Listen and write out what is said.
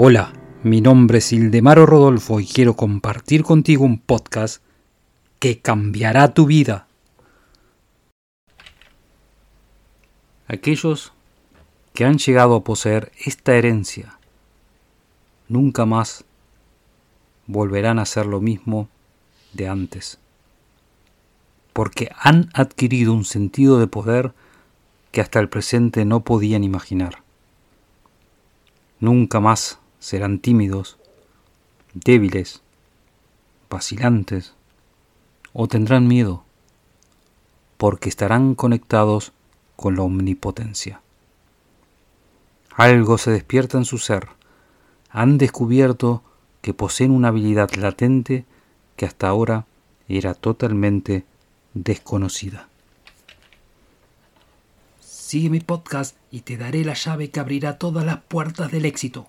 Hola, mi nombre es Ildemaro Rodolfo y quiero compartir contigo un podcast que cambiará tu vida. Aquellos que han llegado a poseer esta herencia nunca más volverán a hacer lo mismo de antes, porque han adquirido un sentido de poder que hasta el presente no podían imaginar. Nunca más serán tímidos, débiles, vacilantes o tendrán miedo, porque estarán conectados con la omnipotencia. Algo se despierta en su ser, han descubierto que poseen una habilidad latente que hasta ahora era totalmente desconocida. Sigue mi podcast y te daré la llave que abrirá todas las puertas del éxito.